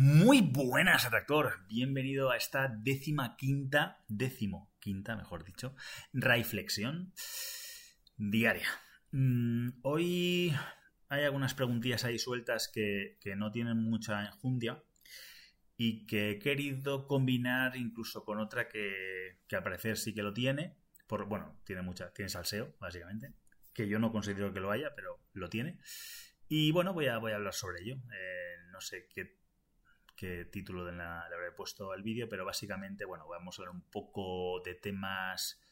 Muy buenas, atractor. Bienvenido a esta décima quinta, décimo quinta, mejor dicho, Raiflexión diaria. Mm, hoy hay algunas preguntillas ahí sueltas que, no tienen mucha enjundia y que he querido combinar incluso con otra que, que al parecer sí que lo tiene. Por, bueno, tiene mucha, tiene salseo, básicamente, que yo no considero que lo haya, pero lo tiene. Y bueno, voy a, voy a hablar sobre ello. Eh, no sé qué qué título de la, le habré puesto al vídeo, pero básicamente, bueno, vamos a hablar un poco de temas,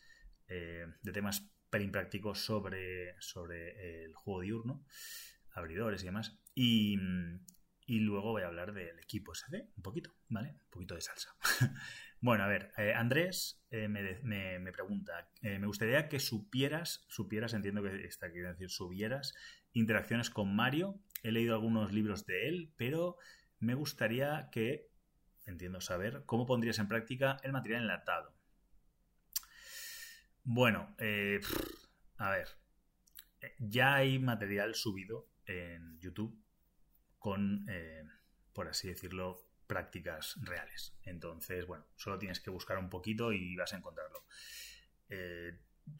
eh, de temas perimprácticos sobre, sobre el juego diurno, abridores y demás. Y, luego voy a hablar del equipo SD, un poquito, ¿vale? Un poquito de salsa. bueno, a ver, eh, Andrés eh, me, pregunta, me gustaría que supieras, supieras, entiendo que está queriendo decir subieras, interacciones con Mario. He leído algunos libros de él, pero me gustaría que, entiendo saber, cómo pondrías en práctica el material enlatado. Bueno, eh, a ver, eh, ya hay material subido en YouTube con, eh, por así decirlo, prácticas reales. Entonces, bueno, solo tienes que buscar un poquito y vas a encontrarlo.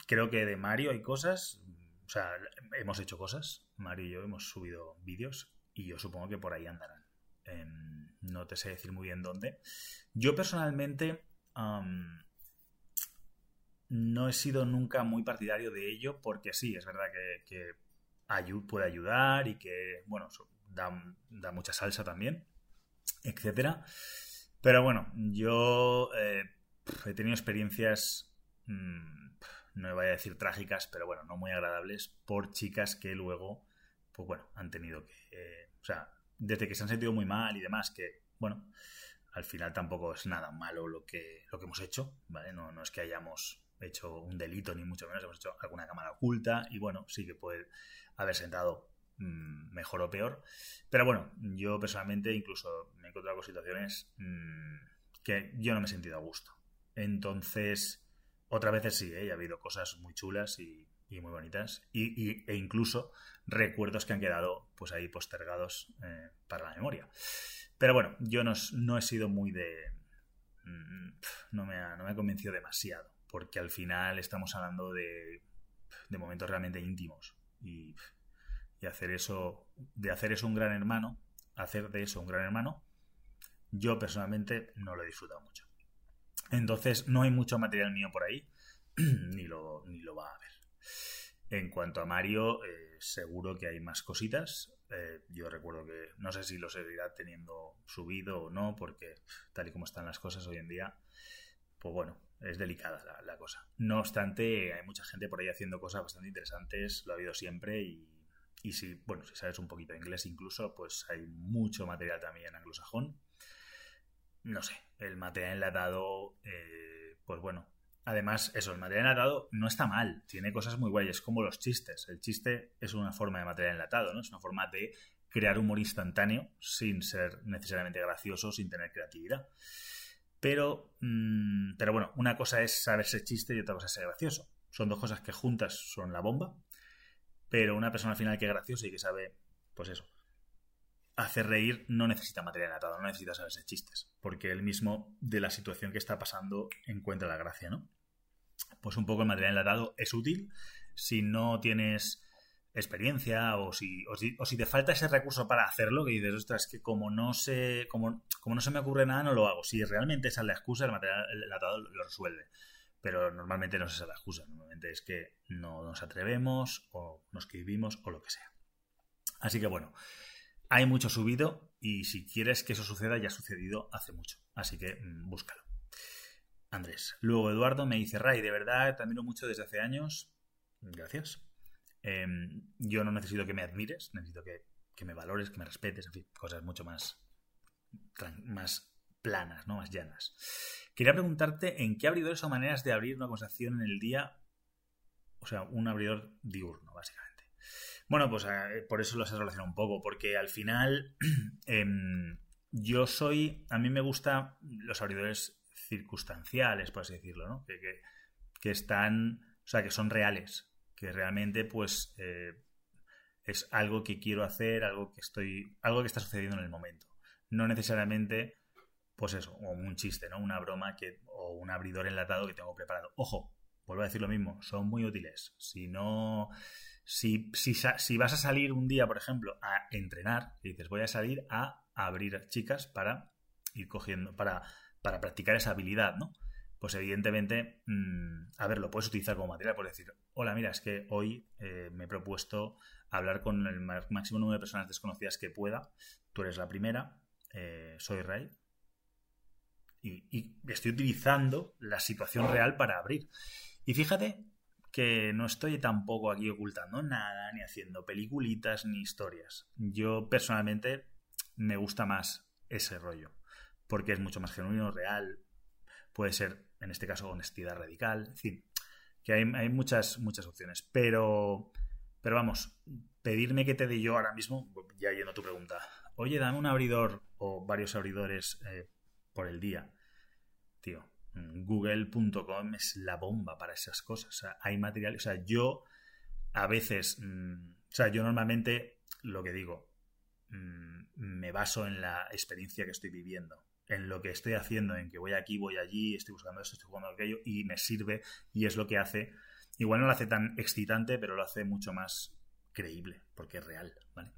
creo que de Mario hay cosas, o sea, hemos hecho cosas, Mario y yo hemos subido vídeos y yo supongo que por ahí andarán no te sé decir muy bien dónde. Yo personalmente no he sido nunca muy partidario de ello porque sí, es verdad que, puede ayudar y que, bueno, da, mucha salsa también, etcétera. Pero bueno, yo eh, he tenido experiencias, mm, no voy a decir trágicas, pero bueno, no muy agradables por chicas que luego, pues bueno, han tenido que, eh, o sea, desde que se han sentido muy mal y demás, que, bueno, al final tampoco es nada malo lo que, lo que hemos hecho, ¿vale? No, no es que hayamos hecho un delito, ni mucho menos, hemos hecho alguna cámara oculta y, bueno, sí que puede haber sentado mm, mejor o peor. Pero bueno, yo personalmente incluso me he encontrado con situaciones mm, que yo no me he sentido a gusto. Entonces, otras veces sí, ¿eh? ha habido cosas muy chulas y, y muy bonitas y, e incluso recuerdos que han quedado pues ahí postergados eh, para la memoria. Pero bueno, yo no, he sido muy de... Mm, no me, ha, no me ha convencido demasiado, porque al final estamos hablando de, de momentos realmente íntimos y, y hacer eso, de hacer eso un gran hermano, hacer de eso un gran hermano, yo personalmente no lo he disfrutado mucho. Entonces no hay mucho material mío por ahí, ni lo, ni lo va a haber. En cuanto a Mario, eh, seguro que hay más cositas. Eh, yo recuerdo que no sé si lo seguirá teniendo subido o no, porque tal y como están las cosas hoy en día, pues bueno, es delicada la, cosa. No obstante, hay mucha gente por ahí haciendo cosas bastante interesantes, lo ha habido siempre y, si, bueno, si sabes un poquito de inglés incluso, pues hay mucho material también en anglosajón. No sé, el material enlatado, eh, pues bueno, Además, eso, el material enlatado no está mal, tiene cosas muy guayas, como los chistes. El chiste es una forma de material enlatado, ¿no? Es una forma de crear humor instantáneo sin ser necesariamente gracioso, sin tener creatividad. Pero, mm, pero bueno, una cosa es saber ser chiste y otra cosa es ser gracioso. Son dos cosas que juntas son la bomba, pero una persona al final que es graciosa y que sabe, pues eso, hacer reír no necesita material enlatado, no necesita saberse chistes, porque él mismo de la situación que está pasando encuentra la gracia, ¿no? Pues un poco el material enlatado es útil. Si no tienes experiencia o si, o si, te falta ese recurso para hacerlo, que dices, ostras, que como no se, como, como no se me ocurre nada, no lo hago. Si realmente esa es la excusa, el material enlatado lo resuelve. Pero normalmente no es esa la excusa, normalmente es que no nos atrevemos o nos escribimos o lo que sea. Así que bueno, hay mucho subido y si quieres que eso suceda, ya ha sucedido hace mucho. Así que mm, búscalo. Andrés. Luego Eduardo me dice, Ray, de verdad te admiro mucho desde hace años. Gracias. Em, yo no necesito que me admires, necesito que, me valores, que me respetes, en fin, cosas mucho más, más planas, ¿no? más llanas. Quería preguntarte en qué abridores o maneras de abrir una conversación en el día, o sea, un abridor diurno, básicamente. Bueno, pues eh, por eso lo has relacionado un poco, porque al final em, yo soy, a mí me gustan los abridores circunstanciales, por así decirlo, ¿no? Que, están, o sea, que son reales, que realmente, pues, eh, es algo que quiero hacer, algo que estoy, algo que está sucediendo en el momento. no necesariamente, pues eso, un chiste, ¿no? Una broma que, o un abridor enlatado que tengo preparado. Ojo, vuelvo a decir lo mismo, son muy útiles. Si no, si, si, si vas a salir un día, por ejemplo, a entrenar, y dices, voy a salir a abrir chicas para ir cogiendo, para, para practicar esa habilidad, ¿no? Pues evidentemente, mm, a ver, lo puedes utilizar como material, por decir, hola, mira, es que hoy eh, me he propuesto hablar con el máximo número de personas desconocidas que pueda. Tú eres la primera, eh, soy Ray. Y, estoy utilizando la situación real para abrir. Y fíjate que no estoy tampoco aquí ocultando nada, ni haciendo peliculitas, ni historias. Yo personalmente me gusta más ese rollo, porque es mucho más genuino, real, puede ser, en este caso, honestidad radical, en fin, que hay, muchas, muchas opciones. Pero pero vamos, pedirme que te dé yo ahora mismo, ya yendo a tu pregunta, oye, dame un abridor o varios abridores eh, por el día. Tío, google.com es la bomba para esas cosas. O sea, hay material, o sea, yo a veces, mm, o sea, yo normalmente lo que digo, mm, me baso en la experiencia que estoy viviendo, en lo que estoy haciendo, en que voy aquí, voy allí, estoy buscando esto, estoy jugando aquello, y me sirve y es lo que hace Igual no lo hace tan excitante, pero lo hace mucho más creíble, porque es real, ¿vale?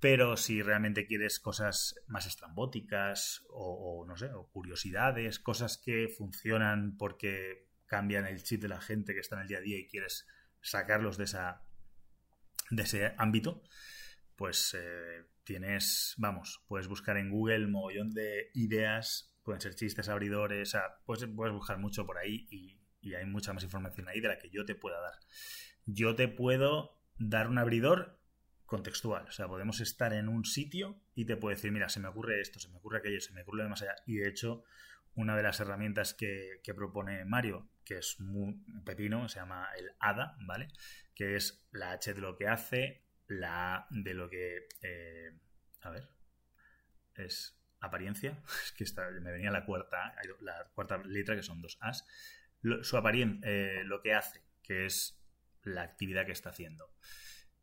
Pero si realmente quieres cosas más estrambóticas o, no sé, curiosidades, cosas que funcionan porque cambian el chip de la gente que está en el día a día y quieres sacarlos de esa de ese ámbito, pues eh, tienes, vamos, puedes buscar en Google mogollón de ideas, pueden ser chistes abridores, o puedes, puedes buscar mucho por ahí y hay mucha más información ahí de la que yo te pueda dar. Yo te puedo dar un abridor contextual, o sea, podemos estar en un sitio y te puedo decir, mira, se me ocurre esto, se me ocurre aquello, se me ocurre de más allá. Y de hecho, una de las herramientas que, propone Mario, que es muy pepino, se llama el ADA, ¿vale? Que es la H de lo que hace, la A de lo que... Eh, a ver, es apariencia, es que me venía la cuarta, la cuarta letra que son dos As, su apariencia, eh, lo que hace, que es la actividad que está haciendo,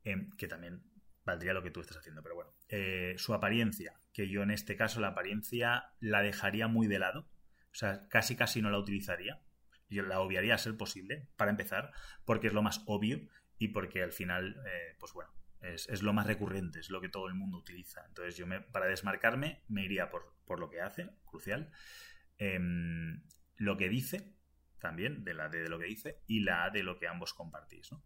em, que también valdría lo que tú estás haciendo, pero bueno, eh, su apariencia, que yo en este caso la apariencia la dejaría muy de lado, o sea, casi casi no la utilizaría, yo la obviaría a ser posible, para empezar, porque es lo más obvio y porque al final, eh, pues bueno, es, lo más recurrente, es lo que todo el mundo utiliza. Entonces yo me, para desmarcarme me iría por, por lo que hace, crucial, em, lo que dice, también, de la D de lo que dice, y la A de lo que ambos compartís, ¿no?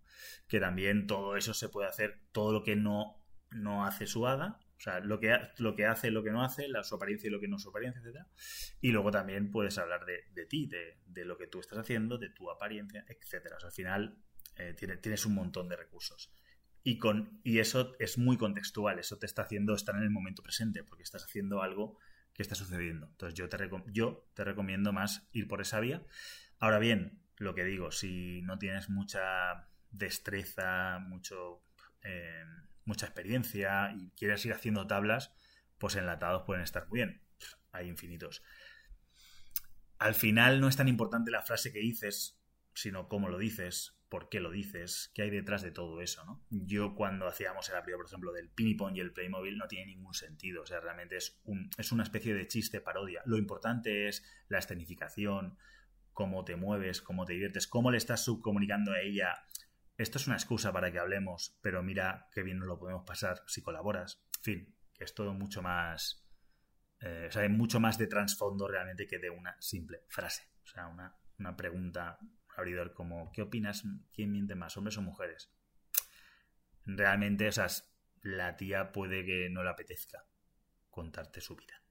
Que también todo eso se puede hacer, todo lo que no, no hace su hada, o sea, lo que, lo que hace, lo que no hace, la, su apariencia y lo que no su apariencia, etc. Y luego también puedes hablar de, ti, de, lo que tú estás haciendo, de tu apariencia, etc. O sea, al final eh, tienes un montón de recursos. Y, con, y eso es muy contextual, eso te está haciendo estar en el momento presente, porque estás haciendo algo que está sucediendo. Entonces yo te, yo te recomiendo más ir por esa vía. Ahora bien, lo que digo, si no tienes mucha destreza, mucho, eh, mucha experiencia y quieres ir haciendo tablas, pues enlatados pueden estar muy bien. Hay infinitos. Al final no es tan importante la frase que dices, sino cómo lo dices, por qué lo dices, qué hay detrás de todo eso, ¿no? Yo cuando hacíamos el abrigo, por ejemplo, del Pinipon y el Playmobil no tiene ningún sentido, o sea, realmente es, un, es una especie de chiste parodia. Lo importante es la escenificación, cómo te mueves, cómo te diviertes, cómo le estás subcomunicando a ella. Esto es una excusa para que hablemos, pero mira qué bien nos lo podemos pasar si colaboras. En fin, que es todo mucho más... Eh, o sea, hay mucho más de trasfondo realmente que de una simple frase. O sea, una, una pregunta, abridor como, ¿qué opinas? ¿Quién miente más, hombres o mujeres? Realmente, o sea, la tía puede que no le apetezca contarte su vida.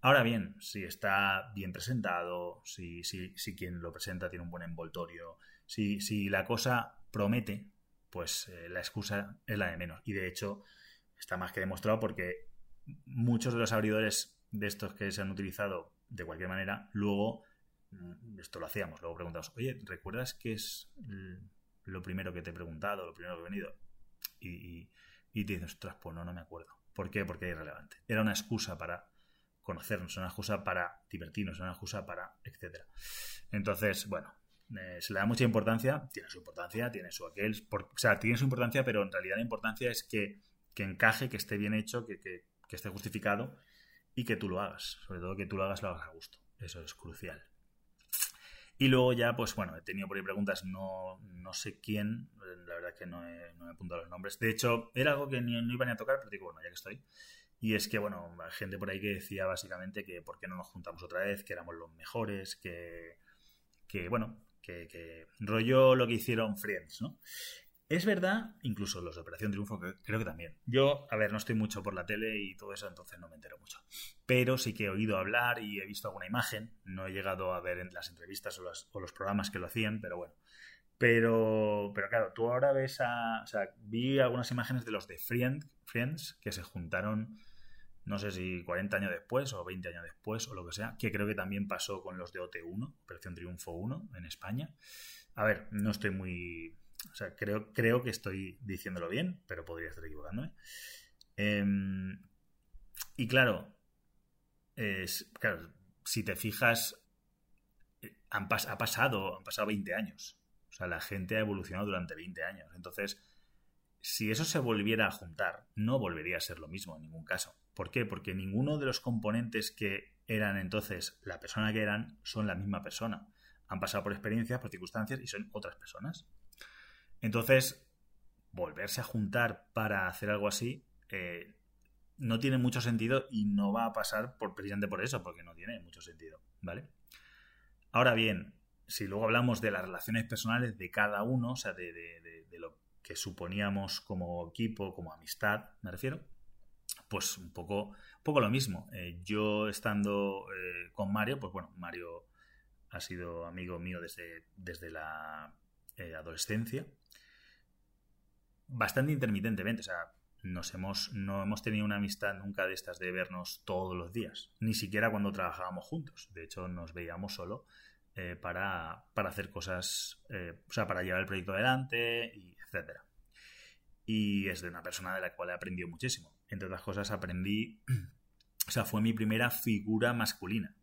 Ahora bien, si está bien presentado, si, si, si quien lo presenta tiene un buen envoltorio, si, si la cosa promete, pues eh, la excusa es la de menos. Y de hecho, está más que demostrado porque muchos de los abridores de estos que se han utilizado de cualquier manera, luego, esto lo hacíamos, luego preguntamos, oye, ¿recuerdas qué es lo primero que te he preguntado, lo primero que he venido? Y, y, te dices, ostras, pues no, no me acuerdo. ¿Por qué? Porque es irrelevante. Era una excusa para conocernos, una excusa para divertirnos, una excusa para, etcétera. Entonces, bueno, eh, se le da mucha importancia, tiene su importancia, tiene su aquel, o sea, tiene su importancia, pero en realidad la importancia es que, encaje, que esté bien hecho, que, esté justificado y que tú lo hagas. Sobre todo que tú lo hagas, lo hagas a gusto. Eso es crucial. Y luego ya, pues bueno, he tenido por ahí preguntas, no, no sé quién, la verdad que no he, no he apuntado los nombres. De hecho, era algo que ni, no iba ni a tocar, pero digo, bueno, ya que estoy. Y es que, bueno, gente por ahí que decía básicamente que por qué no nos juntamos otra vez, que éramos los mejores, que, que bueno, que, que rollo lo que hicieron Friends, ¿no? Es verdad, incluso los de Operación Triunfo, creo que también. Yo, a ver, no estoy mucho por la tele y todo eso, entonces no me entero mucho. Pero sí que he oído hablar y he visto alguna imagen. No he llegado a ver en las entrevistas o, los programas que lo hacían, pero bueno. Pero, pero claro, tú ahora ves a. O sea, vi algunas imágenes de los de Friends que se juntaron, no sé si 40 años después o 20 años después o lo que sea, que creo que también pasó con los de OT1, Operación Triunfo 1 en España. A ver, no estoy muy o sea, creo, creo que estoy diciéndolo bien, pero podría estar equivocándome. Em, y claro, claro, si te fijas, eh, han ha pasado, han pasado 20 años. O sea, la gente ha evolucionado durante 20 años. Entonces, si eso se volviera a juntar, no volvería a ser lo mismo en ningún caso. ¿Por qué? Porque ninguno de los componentes que eran entonces la persona que eran son la misma persona. Han pasado por experiencias, por circunstancias y son otras personas. Entonces, volverse a juntar para hacer algo así eh, no tiene mucho sentido y no va a pasar por, precisamente por eso, porque no tiene mucho sentido, ¿vale? Ahora bien, si luego hablamos de las relaciones personales de cada uno, o sea, de, lo que suponíamos como equipo, como amistad, me refiero, pues un poco, poco lo mismo. Eh, yo estando eh, con Mario, pues bueno, Mario ha sido amigo mío desde, desde la adolescencia bastante intermitentemente. O sea, nos hemos, no hemos tenido una amistad nunca de estas de vernos todos los días, ni siquiera cuando trabajábamos juntos. De hecho, nos veíamos solo eh, para, hacer cosas, eh, o sea, para llevar el proyecto adelante, y. Y es de una persona de la cual he aprendido muchísimo. Entre otras cosas, aprendí, o sea, fue mi primera figura masculina.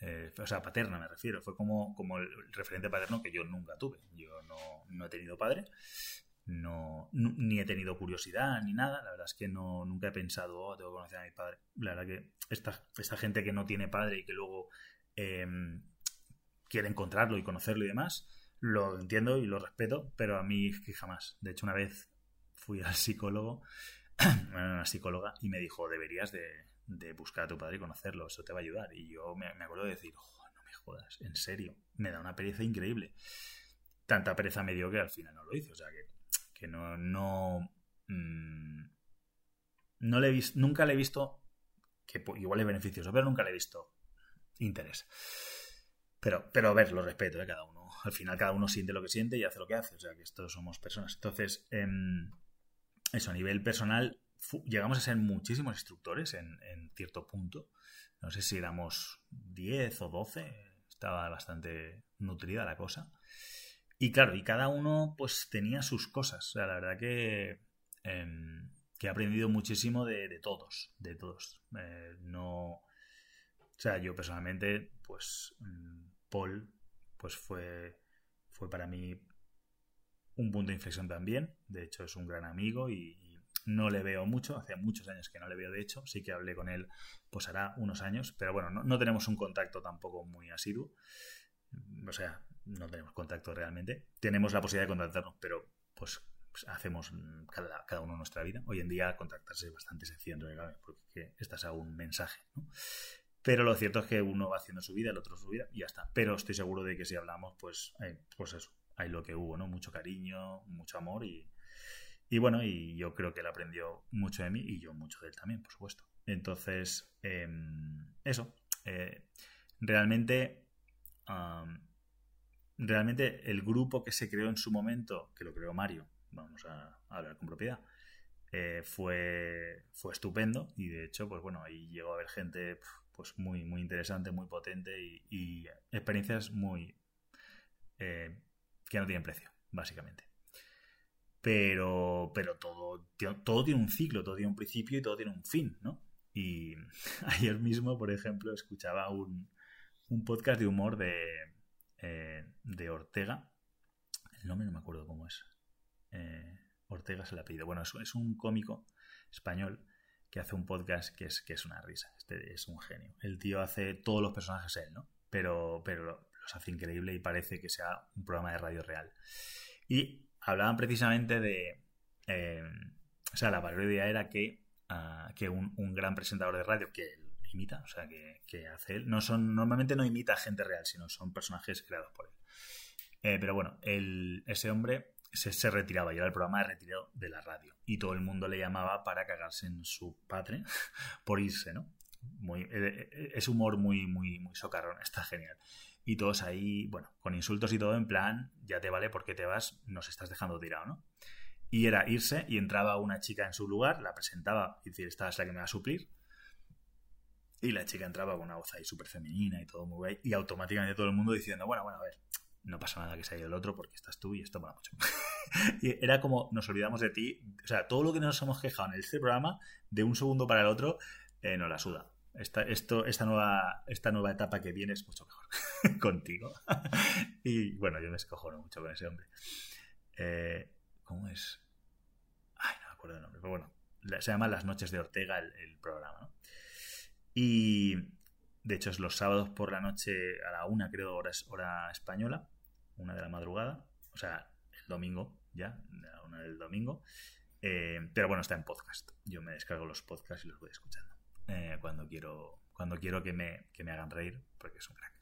Eh, o sea, paterna me refiero. Fue como, como el referente paterno que yo nunca tuve. Yo no, no he tenido padre no ni he tenido curiosidad ni nada. La verdad es que no nunca he pensado, oh, tengo que conocer a mi padre. La verdad que esta, esta gente que no tiene padre y que luego em, quiere encontrarlo y conocerlo y demás, lo entiendo y lo respeto, pero a mí jamás. De hecho, una vez fui al psicólogo, una psicóloga, y me dijo, deberías de, buscar a tu padre y conocerlo, eso te va a ayudar. Y yo me, acuerdo de decir, no me jodas, en serio, me da una pereza increíble. Tanta pereza me dio que al final no lo hice, o sea que que no, no, mm, no le he visto, nunca le he visto, que igual es beneficioso, pero nunca le he visto interés. Pero, pero a ver, lo respeto, ¿eh? cada uno. Al final cada uno siente lo que siente y hace lo que hace. O sea, que estos somos personas. Entonces, em, eso, a nivel personal, llegamos a ser muchísimos instructores en, cierto punto. No sé si éramos 10 o 12. Estaba bastante nutrida la cosa. Y claro, y cada uno pues tenía sus cosas. O sea, la verdad que, em, que he aprendido muchísimo de, todos, de todos. Eh, no... O sea, yo personalmente, pues mm, Paul, pues fue, fue para mí un punto de inflexión también. De hecho, es un gran amigo y, no le veo mucho. Hace muchos años que no le veo, de hecho. Sí que hablé con él, pues hará unos años. Pero bueno, no, no tenemos un contacto tampoco muy asiduo. O sea, no tenemos contacto realmente. Tenemos la posibilidad de contactarnos, pero pues, hacemos cada, cada, uno nuestra vida. Hoy en día contactarse es bastante sencillo porque estás a un mensaje, Pero lo cierto es que uno va haciendo su vida, el otro su vida y ya está. Pero estoy seguro de que si hablamos, pues, eh, pues eso, hay lo que hubo, ¿no? Mucho cariño, mucho amor y, y bueno, y yo creo que él aprendió mucho de mí y yo mucho de él también, por supuesto. Entonces, em, eso. Eh, realmente realmente el grupo que se creó en su momento, que lo creó Mario, vamos a, hablar con propiedad, eh, fue, fue estupendo y de hecho, pues bueno, ahí llegó a haber gente pues muy, muy interesante, muy potente y, experiencias muy eh, que no tienen precio, básicamente. Pero, pero todo, todo tiene un ciclo, todo tiene un principio y todo tiene un fin, ¿no? Y ayer mismo, por ejemplo, escuchaba un, un podcast de humor de, eh, de Ortega. El nombre no me acuerdo cómo es. Eh, Ortega se la apellido. Bueno, es, es un cómico español que hace un podcast que es, que es una risa. Este es un genio. El tío hace todos los personajes él, ¿no? Pero, pero los hace increíble y parece que sea un programa de radio real. Y hablaban precisamente de... Eh, o sea, la parodia era que, ah, que un, gran presentador de radio que imita, o sea, que, hace él, no son, normalmente no imita gente real, sino son personajes creados por él. Eh, pero bueno, ese hombre se, retiraba, y era el programa de retiro de la radio. Y todo el mundo le llamaba para cagarse en su padre por irse, ¿no? Muy, eh, eh, es humor muy, muy, muy socarrón, está genial. Y todos ahí, bueno, con insultos y todo, en plan, ya te vale porque te vas, nos estás dejando tirado, ¿no? Y era irse y entraba una chica en su lugar, la presentaba y decir, esta es la que me va a suplir. Y la chica entraba con una voz ahí súper femenina y todo muy guay. Y automáticamente todo el mundo diciendo, bueno, bueno, a ver, no pasa nada que se haya ido el otro porque estás tú y esto mola mucho. y era como nos olvidamos de ti. O sea, todo lo que nos hemos quejado en este programa, de un segundo para el otro, eh, nos la suda. Esta, esto, esta, nueva, esta nueva etapa que viene es mucho mejor contigo. y bueno, yo me escojono mucho con ese hombre. Eh, ¿Cómo es? Ay, no me acuerdo el nombre, pero bueno, se llama Las Noches de Ortega el, programa, ¿no? Y de hecho es los sábados por la noche a la una, creo, hora, hora española una de la madrugada, o sea, el domingo ya, la una del domingo. Eh, pero bueno, está en podcast. Yo me descargo los podcasts y los voy escuchando eh, cuando quiero cuando quiero que me, que me hagan reír, porque es un crack.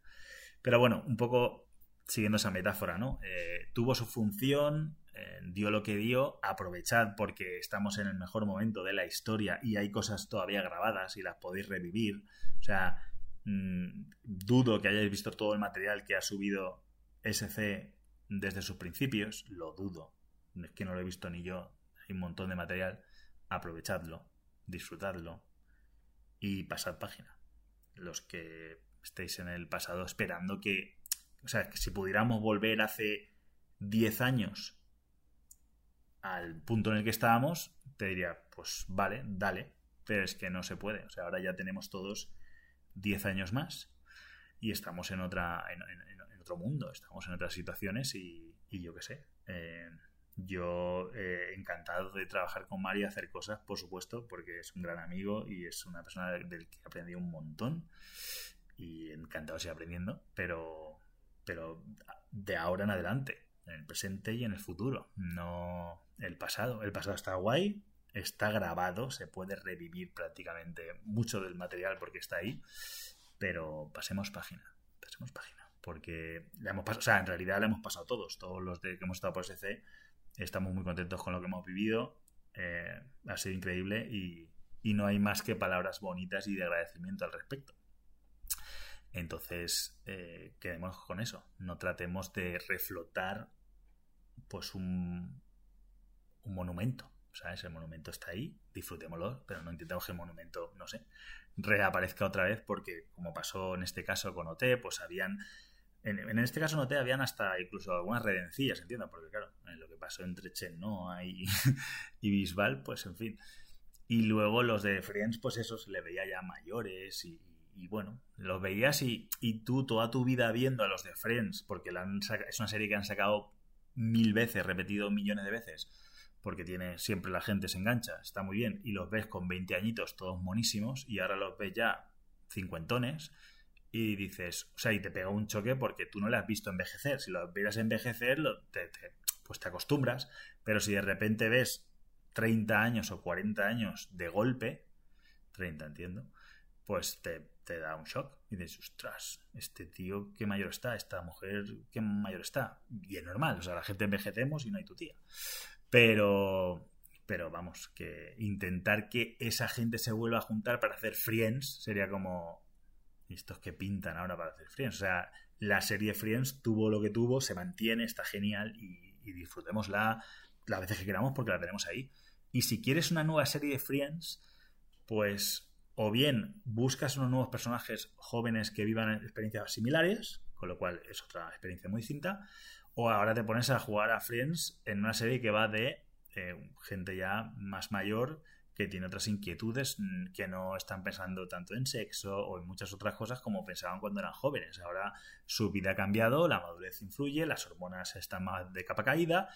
Pero bueno, un poco siguiendo esa metáfora, ¿no? Eh, tuvo su función, dio lo que dio, aprovechad porque estamos en el mejor momento de la historia y hay cosas todavía grabadas y las podéis revivir. O sea, mm, dudo que hayáis visto todo el material que ha subido SC desde sus principios, lo dudo, es que no lo he visto ni yo, hay un montón de material, aprovechadlo, disfrutadlo y pasad página. Los que estéis en el pasado esperando que, o sea, que si pudiéramos volver hace 10 años al punto en el que estábamos, te diría, pues vale, dale, pero es que no se puede. O sea, ahora ya tenemos todos 10 años más y estamos en otra, otro mundo, estamos en otras situaciones y, yo qué sé. Eh, yo eh, encantado de trabajar con Mario y hacer cosas, por supuesto, porque es un gran amigo y es una persona del que he aprendido un montón y encantado de seguir aprendiendo, pero, pero de ahora en adelante, en el presente y en el futuro, no el pasado. El pasado está guay, está grabado, se puede revivir prácticamente mucho del material porque está ahí, pero pasemos página, pasemos página porque le hemos pasado, o sea, en realidad le hemos pasado todos, todos los de que hemos estado por SC, estamos muy contentos con lo que hemos vivido, eh, ha sido increíble y, no hay más que palabras bonitas y de agradecimiento al respecto. Entonces, eh, quedemos con eso, no tratemos de reflotar pues un, un monumento. Sea, ese monumento está ahí, disfrutémoslo, pero no intentemos que el monumento, no sé, reaparezca otra vez porque, como pasó en este caso con OT, pues habían en, este caso no te habían hasta incluso algunas redencillas, entiendo, porque claro, lo que pasó entre Chenoa y, y Bisbal, pues en fin. Y luego los de Friends, pues esos le veía ya mayores y, bueno, los veías y, y, tú toda tu vida viendo a los de Friends, porque la es una serie que han sacado mil veces, repetido millones de veces, porque tiene siempre la gente se engancha, está muy bien, y los ves con 20 añitos todos monísimos y ahora los ves ya cincuentones y dices, o sea, y te pega un choque porque tú no le has visto envejecer. Si lo vieras envejecer, pues te acostumbras, pero si de repente ves 30 años o 40 años de golpe, 30 entiendo, pues te, da un shock y dices, ostras, este tío qué mayor está, esta mujer qué mayor está. Y es normal, o sea, la gente envejecemos y no hay tu tía. Pero, pero vamos, que intentar que esa gente se vuelva a juntar para hacer friends sería como, estos que pintan ahora para hacer Friends. O sea, la serie Friends tuvo lo que tuvo, se mantiene, está genial y, y disfrutémosla las veces que queramos porque la tenemos ahí. Y si quieres una nueva serie de Friends, pues o bien buscas unos nuevos personajes jóvenes que vivan experiencias similares, con lo cual es otra experiencia muy distinta, o ahora te pones a jugar a Friends en una serie que va de eh, gente ya más mayor que tiene otras inquietudes mm, que no están pensando tanto en sexo o en muchas otras cosas como pensaban cuando eran jóvenes. Ahora su vida ha cambiado, la madurez influye, las hormonas están más de capa caída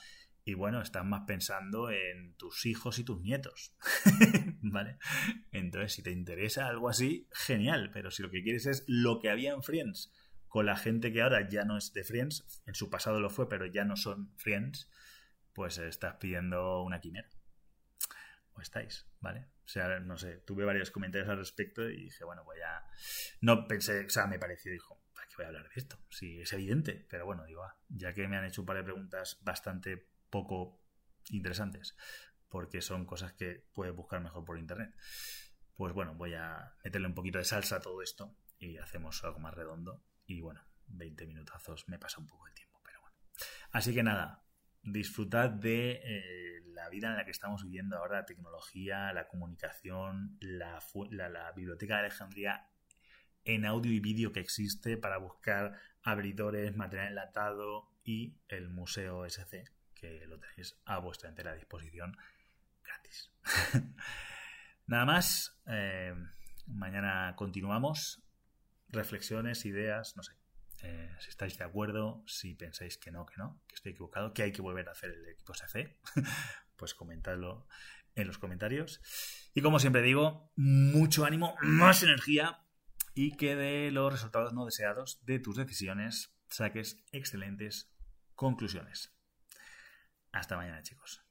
y bueno, estás más pensando en tus hijos y tus nietos. ¿Vale? Entonces, si te interesa algo así, genial. Pero si lo que quieres es lo que había en Friends, con la gente que ahora ya no es de Friends, en su pasado lo fue, pero ya no son Friends, pues estás pidiendo una quimera. Estáis, ¿vale? O sea, no sé, tuve varios comentarios al respecto y dije, bueno, voy a. No pensé, o sea, me pareció, dijo, ¿para qué voy a hablar de esto? Sí, es evidente, pero bueno, digo, ah, ya que me han hecho un par de preguntas bastante poco interesantes, porque son cosas que puedes buscar mejor por internet. Pues bueno, voy a meterle un poquito de salsa a todo esto y hacemos algo más redondo. Y bueno, 20 minutazos me pasa un poco el tiempo, pero bueno. Así que nada, disfrutad de eh, la vida en la que estamos viviendo ahora, la tecnología, la comunicación, la, biblioteca de Alejandría en audio y vídeo que existe para buscar abridores, material enlatado y el museo SC, que lo tenéis a vuestra entera disposición gratis. Nada más, eh, mañana continuamos. Reflexiones, ideas, no sé. Eh, si estáis de acuerdo, si pensáis que no, que no, que estoy equivocado, que hay que volver a hacer el equipo SC, pues comentadlo en los comentarios. Y como siempre digo, mucho ánimo, más energía y que de los resultados no deseados de tus decisiones saques excelentes conclusiones. Hasta mañana, chicos.